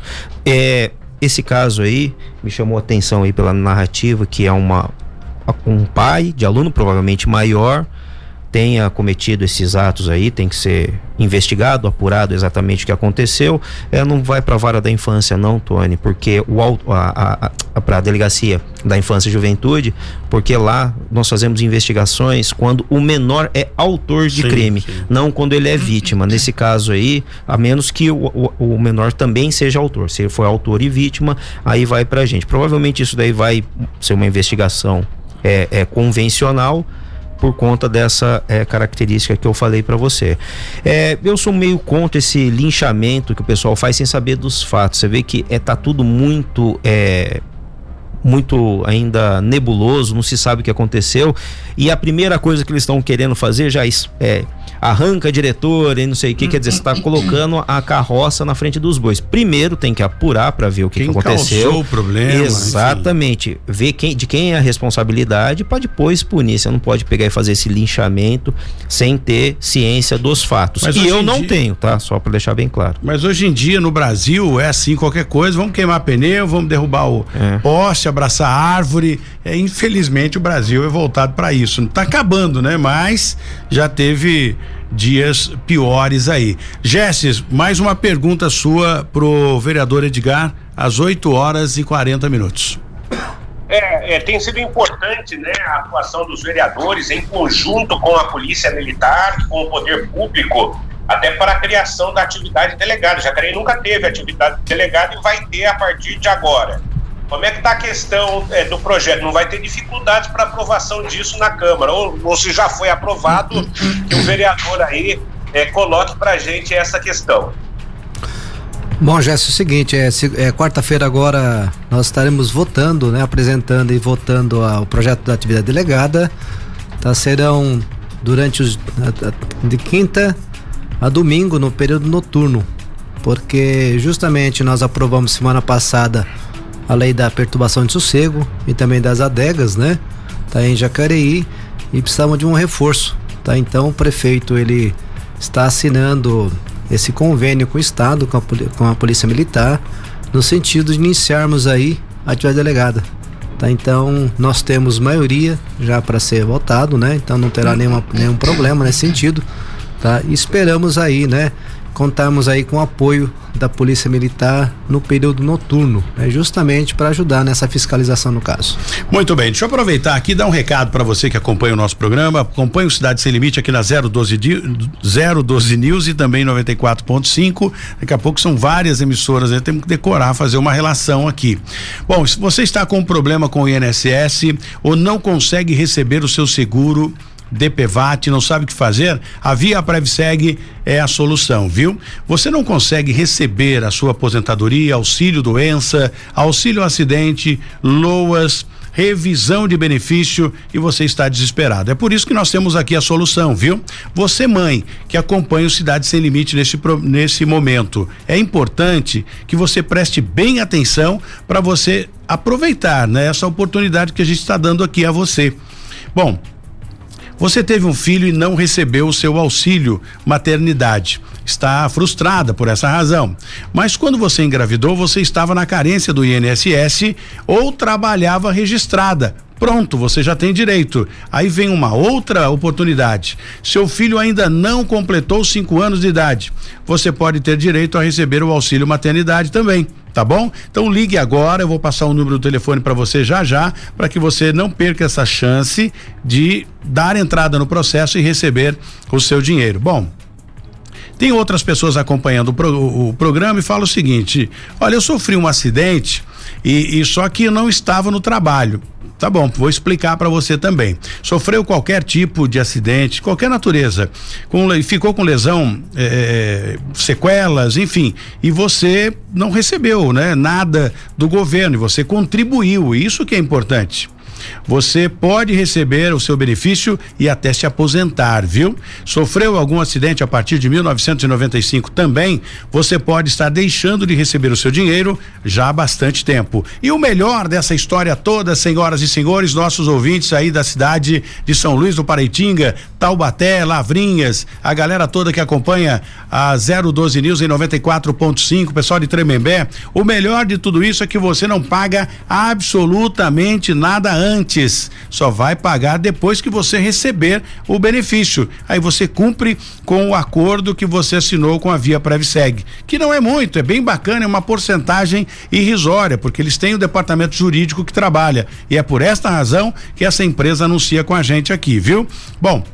É, esse caso aí me chamou a atenção aí pela narrativa que é uma um pai de aluno provavelmente maior tenha cometido esses atos aí, tem que ser investigado, apurado exatamente o que aconteceu. É, não vai para a vara da infância não, Tony, porque o a, a, a para a delegacia da infância e juventude, porque lá nós fazemos investigações quando o menor é autor de sim, crime, sim. não quando ele é vítima. Nesse caso aí, a menos que o, o, o menor também seja autor. Se ele for autor e vítima, aí vai para a gente. Provavelmente isso daí vai ser uma investigação é, é convencional por conta dessa é, característica que eu falei para você. É, eu sou meio contra esse linchamento que o pessoal faz sem saber dos fatos. Você vê que é, tá tudo muito é, muito ainda nebuloso, não se sabe o que aconteceu. E a primeira coisa que eles estão querendo fazer já é arranca diretor e não sei o que, quer dizer, você está colocando a carroça na frente dos bois. Primeiro tem que apurar para ver o que, que aconteceu. o problema. Exatamente. Enfim. Ver quem, de quem é a responsabilidade para depois punir. Você não pode pegar e fazer esse linchamento sem ter ciência dos fatos. Mas e eu não dia... tenho, tá? Só para deixar bem claro. Mas hoje em dia no Brasil é assim, qualquer coisa, vamos queimar pneu, vamos derrubar o é. poste, abraçar árvore. É, infelizmente o Brasil é voltado para isso. Está acabando, né? Mas já teve dias piores aí. Jesses, mais uma pergunta sua pro vereador Edgar, às 8 horas e 40 minutos. É, é, tem sido importante né, a atuação dos vereadores em conjunto com a Polícia Militar, com o poder público, até para a criação da atividade delegada. Jacareí nunca teve atividade delegada e vai ter a partir de agora. Como é que está a questão é, do projeto? Não vai ter dificuldades para aprovação disso na Câmara? Ou, ou se já foi aprovado, que o vereador aí é, coloque para a gente essa questão. Bom, Jéssica, é o seguinte, é, é quarta-feira agora nós estaremos votando, né, apresentando e votando a, o projeto da atividade delegada. Tá, serão durante os de quinta a domingo no período noturno, porque justamente nós aprovamos semana passada a lei da perturbação de sossego e também das adegas, né? Tá em Jacareí e precisamos de um reforço, tá? Então o prefeito ele está assinando esse convênio com o estado, com a, com a polícia militar, no sentido de iniciarmos aí a atividade delegada. Tá, então nós temos maioria já para ser votado, né? Então não terá nenhuma, nenhum problema nesse sentido, tá? E esperamos aí, né? Contarmos aí com o apoio da Polícia Militar no período noturno, né, justamente para ajudar nessa fiscalização no caso. Muito bem, deixa eu aproveitar aqui e dar um recado para você que acompanha o nosso programa, acompanha o Cidade Sem Limite aqui na 012, 012 News e também 94.5. Daqui a pouco são várias emissoras, né? temos que decorar, fazer uma relação aqui. Bom, se você está com um problema com o INSS ou não consegue receber o seu seguro DPVAT, não sabe o que fazer, a Via Prevseg é a solução, viu? Você não consegue receber a sua aposentadoria, auxílio doença, auxílio acidente, loas, revisão de benefício e você está desesperado. É por isso que nós temos aqui a solução, viu? Você, mãe, que acompanha o Cidade Sem Limite nesse, nesse momento, é importante que você preste bem atenção para você aproveitar né, essa oportunidade que a gente está dando aqui a você. Bom, você teve um filho e não recebeu o seu auxílio maternidade. Está frustrada por essa razão. Mas quando você engravidou, você estava na carência do INSS ou trabalhava registrada. Pronto, você já tem direito. Aí vem uma outra oportunidade. Seu filho ainda não completou cinco anos de idade. Você pode ter direito a receber o auxílio maternidade também tá bom? Então ligue agora, eu vou passar o número do telefone para você já já, para que você não perca essa chance de dar entrada no processo e receber o seu dinheiro. Bom, tem outras pessoas acompanhando o, pro, o, programa e fala o seguinte: olha, eu sofri um acidente e, e só que eu não estava no trabalho. Tá bom, vou explicar para você também. Sofreu qualquer tipo de acidente, qualquer natureza, com, ficou com lesão, é, sequelas, enfim, e você não recebeu, né, nada do governo, e você contribuiu, isso que é importante. Você pode receber o seu benefício e até se aposentar, viu? Sofreu algum acidente a partir de 1995 também, você pode estar deixando de receber o seu dinheiro já há bastante tempo. E o melhor dessa história toda, senhoras e senhores, nossos ouvintes aí da cidade de São Luís do Paraitinga, Taubaté, Lavrinhas, a galera toda que acompanha a 012 News em 94.5, pessoal de Tremembé, o melhor de tudo isso é que você não paga absolutamente nada antes antes, só vai pagar depois que você receber o benefício. Aí você cumpre com o acordo que você assinou com a Via Previseg, que não é muito, é bem bacana, é uma porcentagem irrisória, porque eles têm o departamento jurídico que trabalha. E é por esta razão que essa empresa anuncia com a gente aqui, viu? Bom,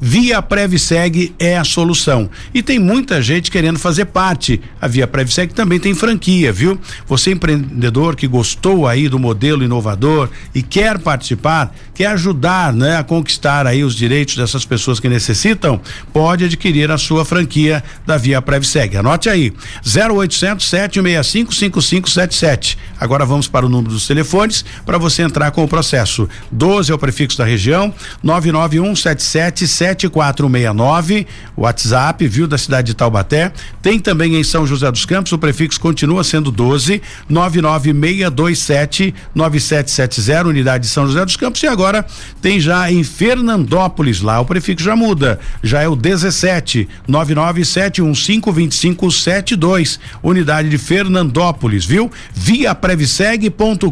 Via Previseg é a solução. E tem muita gente querendo fazer parte. A Via Previseg também tem franquia, viu? Você empreendedor que gostou aí do modelo inovador e quer participar, quer ajudar, né, a conquistar aí os direitos dessas pessoas que necessitam, pode adquirir a sua franquia da Via Previseg. Anote aí: 0800 765 5577. Agora vamos para o número dos telefones para você entrar com o processo. 12 é o prefixo da região, 99177 7469, WhatsApp, viu, da cidade de Taubaté. Tem também em São José dos Campos, o prefixo continua sendo 12 99627 9770, unidade de São José dos Campos. E agora tem já em Fernandópolis, lá o prefixo já muda, já é o 17 997152572, unidade de Fernandópolis, viu? Via previseg.com.br.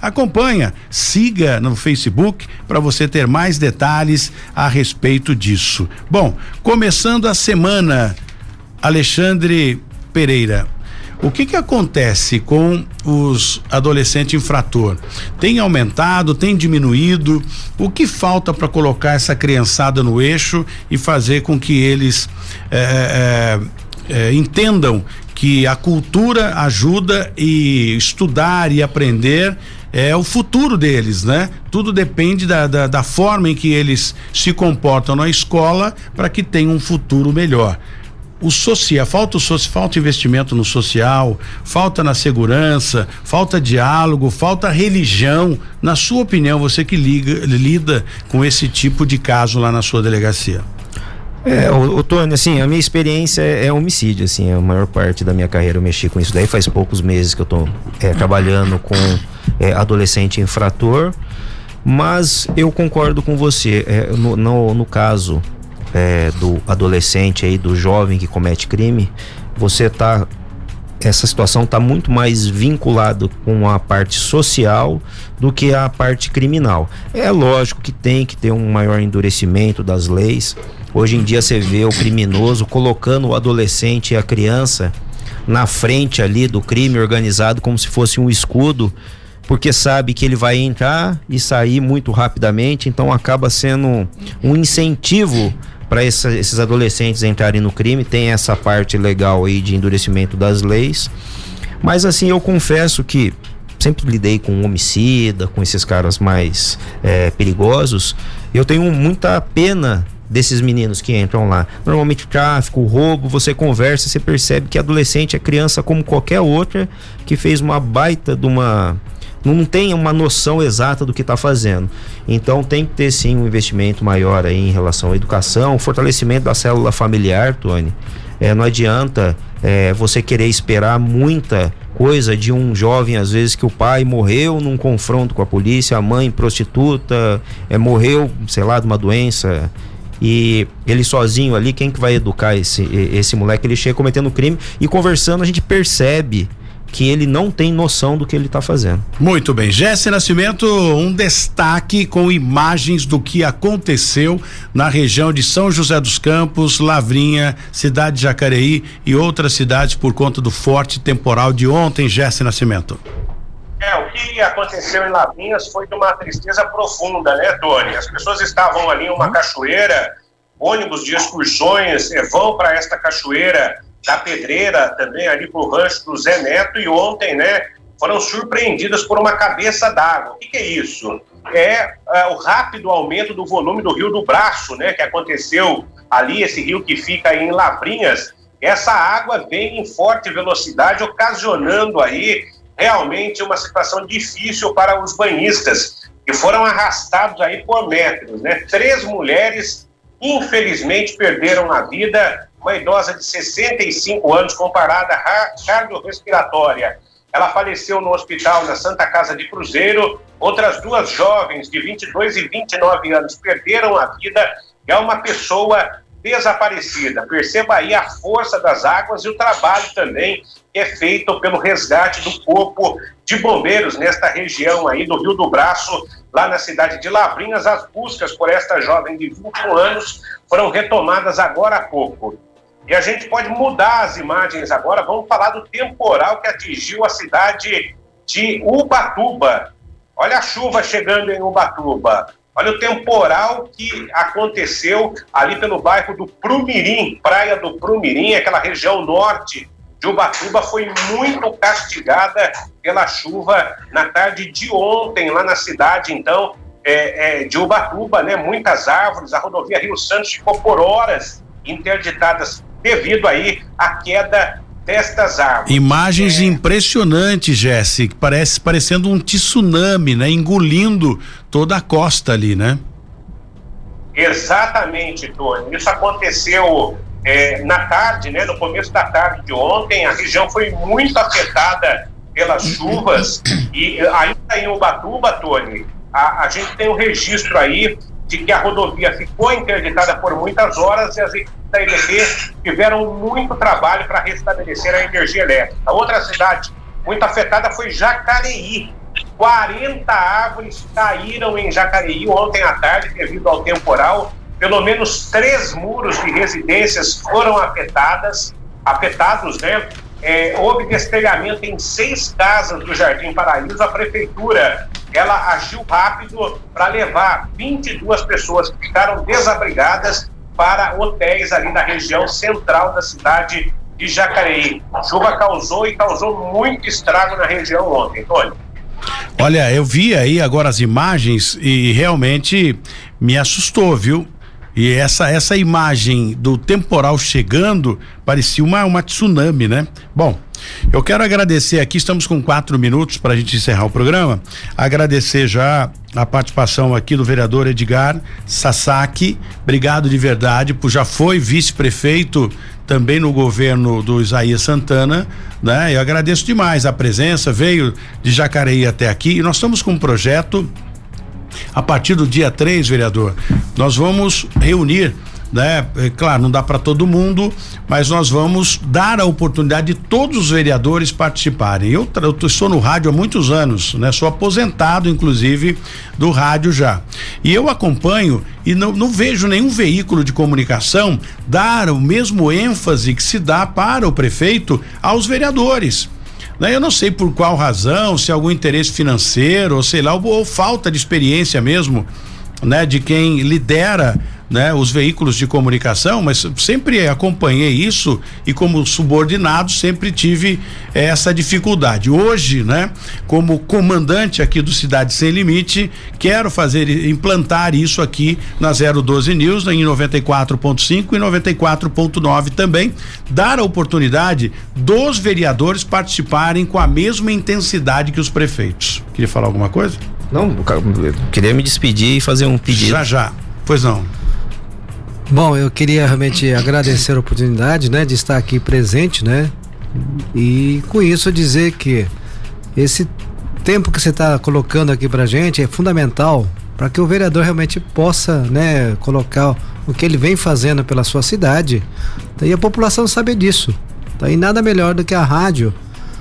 Acompanha, siga no Facebook para você ter mais detalhes a respeito disso. Bom, começando a semana, Alexandre Pereira, o que que acontece com os adolescentes infrator? Tem aumentado, tem diminuído? O que falta para colocar essa criançada no eixo e fazer com que eles é, é, é, entendam que a cultura ajuda e estudar e aprender é o futuro deles, né? Tudo depende da, da, da forma em que eles se comportam na escola para que tenham um futuro melhor o social, falta o social, falta investimento no social, falta na segurança, falta diálogo, falta religião. Na sua opinião, você que liga, lida com esse tipo de caso lá na sua delegacia? É, o, o Tony, assim, a minha experiência é, é, homicídio, assim, a maior parte da minha carreira eu mexi com isso daí, faz poucos meses que eu tô é, trabalhando com é, adolescente infrator, mas eu concordo com você, é, no, no, no, caso é, do adolescente aí, do jovem que comete crime, você tá essa situação está muito mais vinculado com a parte social do que a parte criminal. É lógico que tem que ter um maior endurecimento das leis, Hoje em dia você vê o criminoso colocando o adolescente e a criança na frente ali do crime organizado como se fosse um escudo, porque sabe que ele vai entrar e sair muito rapidamente, então acaba sendo um incentivo para esses adolescentes entrarem no crime. Tem essa parte legal aí de endurecimento das leis. Mas assim, eu confesso que sempre lidei com homicida, com esses caras mais é, perigosos. Eu tenho muita pena desses meninos que entram lá. Normalmente tráfico, roubo, você conversa, você percebe que adolescente é criança como qualquer outra que fez uma baita de uma não tem uma noção exata do que está fazendo. Então tem que ter sim um investimento maior aí em relação à educação, fortalecimento da célula familiar, Tony. É, não adianta é, você querer esperar muita coisa de um jovem, às vezes, que o pai morreu num confronto com a polícia, a mãe prostituta, é, morreu, sei lá, de uma doença. E ele sozinho ali, quem que vai educar esse, esse moleque? Ele chega cometendo crime e conversando a gente percebe que ele não tem noção do que ele está fazendo. Muito bem. Jesse Nascimento, um destaque com imagens do que aconteceu na região de São José dos Campos, Lavrinha, cidade de Jacareí e outras cidades por conta do forte temporal de ontem, Jesse Nascimento. É, o que aconteceu em Lavrinhas foi de uma tristeza profunda, né, Tony? As pessoas estavam ali em uma uhum. cachoeira, ônibus de excursões vão para esta cachoeira da Pedreira, também ali para o rancho do Zé Neto, e ontem, né, foram surpreendidas por uma cabeça d'água. O que, que, é isso? É, é, o rápido aumento do volume do Rio do Braço, né, que aconteceu ali, esse rio que fica em Lavrinhas. Essa água vem em forte velocidade, ocasionando aí realmente uma situação difícil para os banhistas, que foram arrastados aí por metros, né? Três mulheres, infelizmente, perderam a vida uma idosa de 65 anos com parada cardiorrespiratória. Ela faleceu no hospital na Santa Casa de Cruzeiro. Outras duas jovens de 22 e 29 anos perderam a vida. É uma pessoa desaparecida. Perceba aí a força das águas e o trabalho também que é feito pelo resgate do corpo de bombeiros nesta região aí do Rio do Braço, lá na cidade de Lavrinhas. As buscas por esta jovem de 21 anos foram retomadas agora há pouco. E a gente pode mudar as imagens agora. Vamos falar do temporal que atingiu a cidade de Ubatuba. Olha a chuva chegando em Ubatuba. Olha o temporal que aconteceu ali pelo bairro do Prumirim, Praia do Prumirim, aquela região norte de Ubatuba, foi muito castigada pela chuva na tarde de ontem, lá na cidade, então, é, é, de Ubatuba, né? Muitas árvores, a rodovia Rio Santos ficou por horas interditadas devido aí à queda destas árvores. Imagens é... impressionantes, Jesse, parece parecendo um tsunami, né, engolindo toda a costa ali, né? Exatamente, Tony. Isso aconteceu é, na tarde, né, no começo da tarde de ontem. A região foi muito afetada pelas chuvas e ainda em Ubatuba, Tony, a, a gente tem um registro aí de que a rodovia ficou interditada por muitas horas e as equipes da EDP tiveram muito trabalho para restabelecer a energia elétrica. A outra cidade muito afetada foi Jacareí. 40 árvores caíram em Jacareí ontem à tarde devido ao temporal. Pelo menos três muros de residências foram afetadas, afetados, né? É, houve destelhamento em seis casas do Jardim Paraíso. A prefeitura ela agiu rápido para levar 22 pessoas que ficaram desabrigadas para hotéis ali na região central da cidade de Jacareí. Chuva causou e causou muito estrago na região ontem, Tony. Olha, eu vi aí agora as imagens e realmente me assustou, viu? E essa essa imagem do temporal chegando parecia uma, uma tsunami, né? Bom, eu quero agradecer aqui, estamos com quatro minutos para a gente encerrar o programa. Agradecer já a participação aqui do vereador Edgar Sasaki. Obrigado de verdade, por já foi vice-prefeito também no governo do Isaías Santana, né? Eu agradeço demais a presença, veio de Jacareí até aqui e nós estamos com um projeto a partir do dia 3, vereador, nós vamos reunir né? É, claro, não dá para todo mundo, mas nós vamos dar a oportunidade de todos os vereadores participarem. Eu, estou no rádio há muitos anos, né? Sou aposentado, inclusive, do rádio já. E eu acompanho e não, não vejo nenhum veículo de comunicação dar o mesmo ênfase que se dá para o prefeito aos vereadores. Né? Eu não sei por qual razão, se é algum interesse financeiro, ou sei lá, ou, ou falta de experiência mesmo, né? De quem lidera né, os veículos de comunicação, mas sempre acompanhei isso e como subordinado sempre tive essa dificuldade. Hoje, né, como comandante aqui do Cidade Sem Limite, quero fazer implantar isso aqui na 012 News em 94.5 e 94.9 também, dar a oportunidade dos vereadores participarem com a mesma intensidade que os prefeitos. Queria falar alguma coisa? Não, eu queria me despedir e fazer um pedido. Já, já. Pois não. Bom, eu queria realmente agradecer a oportunidade, né, de estar aqui presente, né? E com isso dizer que esse tempo que você está colocando aqui pra gente é fundamental para que o vereador realmente possa, né, colocar o que ele vem fazendo pela sua cidade. E a população sabe disso. Tá? E nada melhor do que a rádio.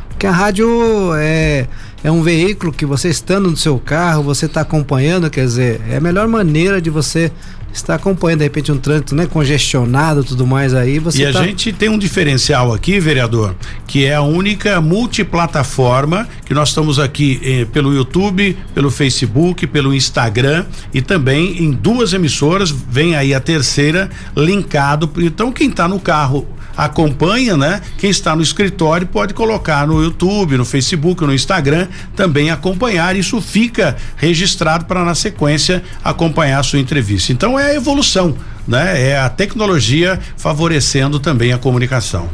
Porque a rádio é é um veículo que você estando no seu carro, você está acompanhando, quer dizer, é a melhor maneira de você estar acompanhando, de repente, um trânsito né, congestionado tudo mais aí. Você e tá... a gente tem um diferencial aqui, vereador, que é a única multiplataforma que nós estamos aqui eh, pelo YouTube, pelo Facebook, pelo Instagram e também em duas emissoras, vem aí a terceira, linkado. Então, quem está no carro acompanha, né? Quem está no escritório pode colocar no YouTube, no Facebook, no Instagram, também acompanhar. Isso fica registrado para na sequência acompanhar a sua entrevista. Então é a evolução, né? É a tecnologia favorecendo também a comunicação.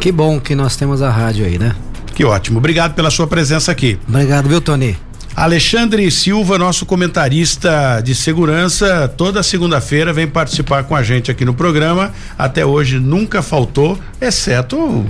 Que bom que nós temos a rádio aí, né? Que ótimo. Obrigado pela sua presença aqui. Obrigado, viu, Tony? Alexandre Silva, nosso comentarista de segurança, toda segunda-feira vem participar com a gente aqui no programa. Até hoje nunca faltou, exceto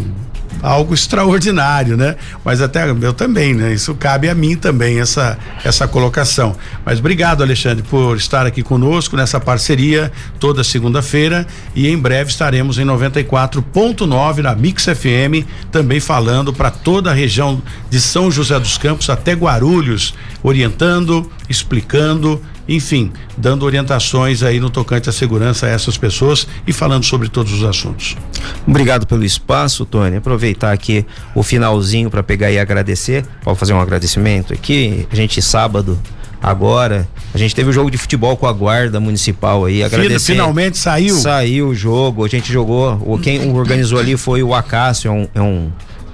algo extraordinário, né? Mas até eu também, né? Isso cabe a mim também essa essa colocação. Mas obrigado, Alexandre, por estar aqui conosco nessa parceria toda segunda-feira e em breve estaremos em 94.9 na Mix FM, também falando para toda a região de São José dos Campos até Guarulhos, orientando, explicando enfim, dando orientações aí no tocante à segurança a essas pessoas e falando sobre todos os assuntos. Obrigado pelo espaço, Tony. Aproveitar aqui o finalzinho para pegar e agradecer. Pode fazer um agradecimento aqui. A gente sábado agora. A gente teve o um jogo de futebol com a guarda municipal aí. Agradecer. Finalmente saiu. Saiu o jogo. A gente jogou. O, quem organizou ali foi o Acácio, é um, é um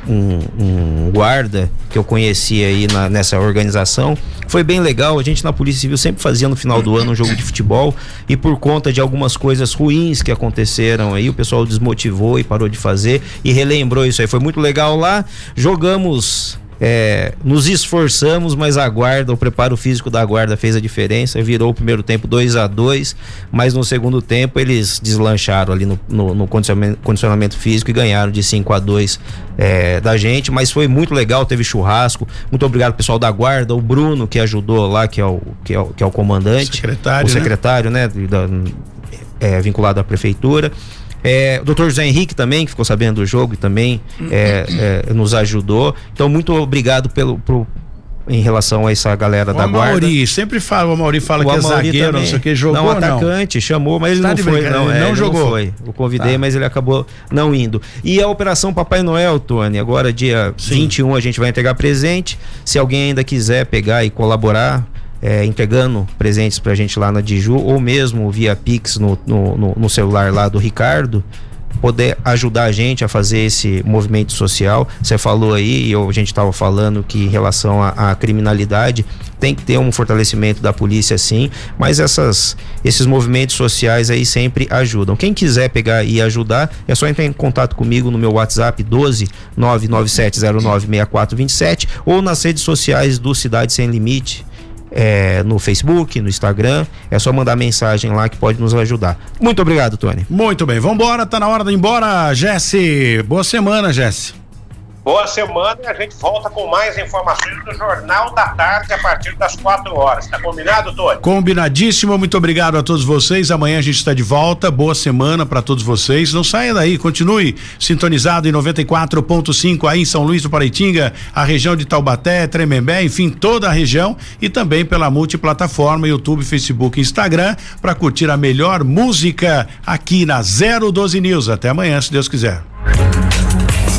um, um guarda que eu conheci aí na, nessa organização. Foi bem legal. A gente na Polícia Civil sempre fazia no final do ano um jogo de futebol e por conta de algumas coisas ruins que aconteceram aí, o pessoal desmotivou e parou de fazer e relembrou isso aí. Foi muito legal lá. Jogamos é, nos esforçamos, mas a guarda, o preparo físico da guarda fez a diferença. Virou o primeiro tempo 2 a 2 mas no segundo tempo eles deslancharam ali no, no, no condicionamento, condicionamento, físico e ganharam de 5 a 2 é, da gente. Mas foi muito legal, teve churrasco. Muito obrigado, pessoal da guarda, o Bruno que ajudou lá, que é o, que é o, que é o comandante. Secretário, o secretário, né? né da, é, vinculado à prefeitura. É, o doutor José Henrique também, que ficou sabendo do jogo e também é, é, nos ajudou. Então, muito obrigado pelo, pro, em relação a essa galera o da Amauri, guarda. Mauri, sempre fala, o Mauri fala o que é zagueiro, também. não sei o que, jogou não, atacante, não? chamou, mas ele tá não foi, não, é, não jogou. Não foi. Eu convidei, tá. mas ele acabou não indo. E a operação Papai Noel, Tony, agora dia Sim. 21 a gente vai entregar presente. Se alguém ainda quiser pegar e colaborar, é, entregando presentes pra gente lá na Diju, ou mesmo via Pix no, no, no, celular lá do Ricardo, poder ajudar a gente a fazer esse movimento social. Você falou aí, e a gente estava falando que em relação à criminalidade tem que ter um fortalecimento da polícia sim, mas essas, esses movimentos sociais aí sempre ajudam. Quem quiser pegar e ajudar, é só entrar em contato comigo no meu WhatsApp 12 997096427 ou nas redes sociais do Cidade Sem Limite é, no Facebook, no Instagram. É só mandar mensagem lá que pode nos ajudar. Muito obrigado, Tony. Muito bem, vamos embora, tá na hora de ir embora, Jesse. Boa semana, Jesse. Boa semana e a gente volta com mais informações do Jornal da Tarde a partir das 4 horas. Tá combinado, Tony? Combinadíssimo. Muito obrigado a todos vocês. Amanhã a gente está de volta. Boa semana para todos vocês. Não saia daí, continue sintonizado em 94.5 aí em São Luís do Paraitinga, a região de Taubaté, Tremembé, enfim, toda a região e também pela multiplataforma YouTube, Facebook e Instagram para curtir a melhor música aqui na 012 News. Até amanhã, se Deus quiser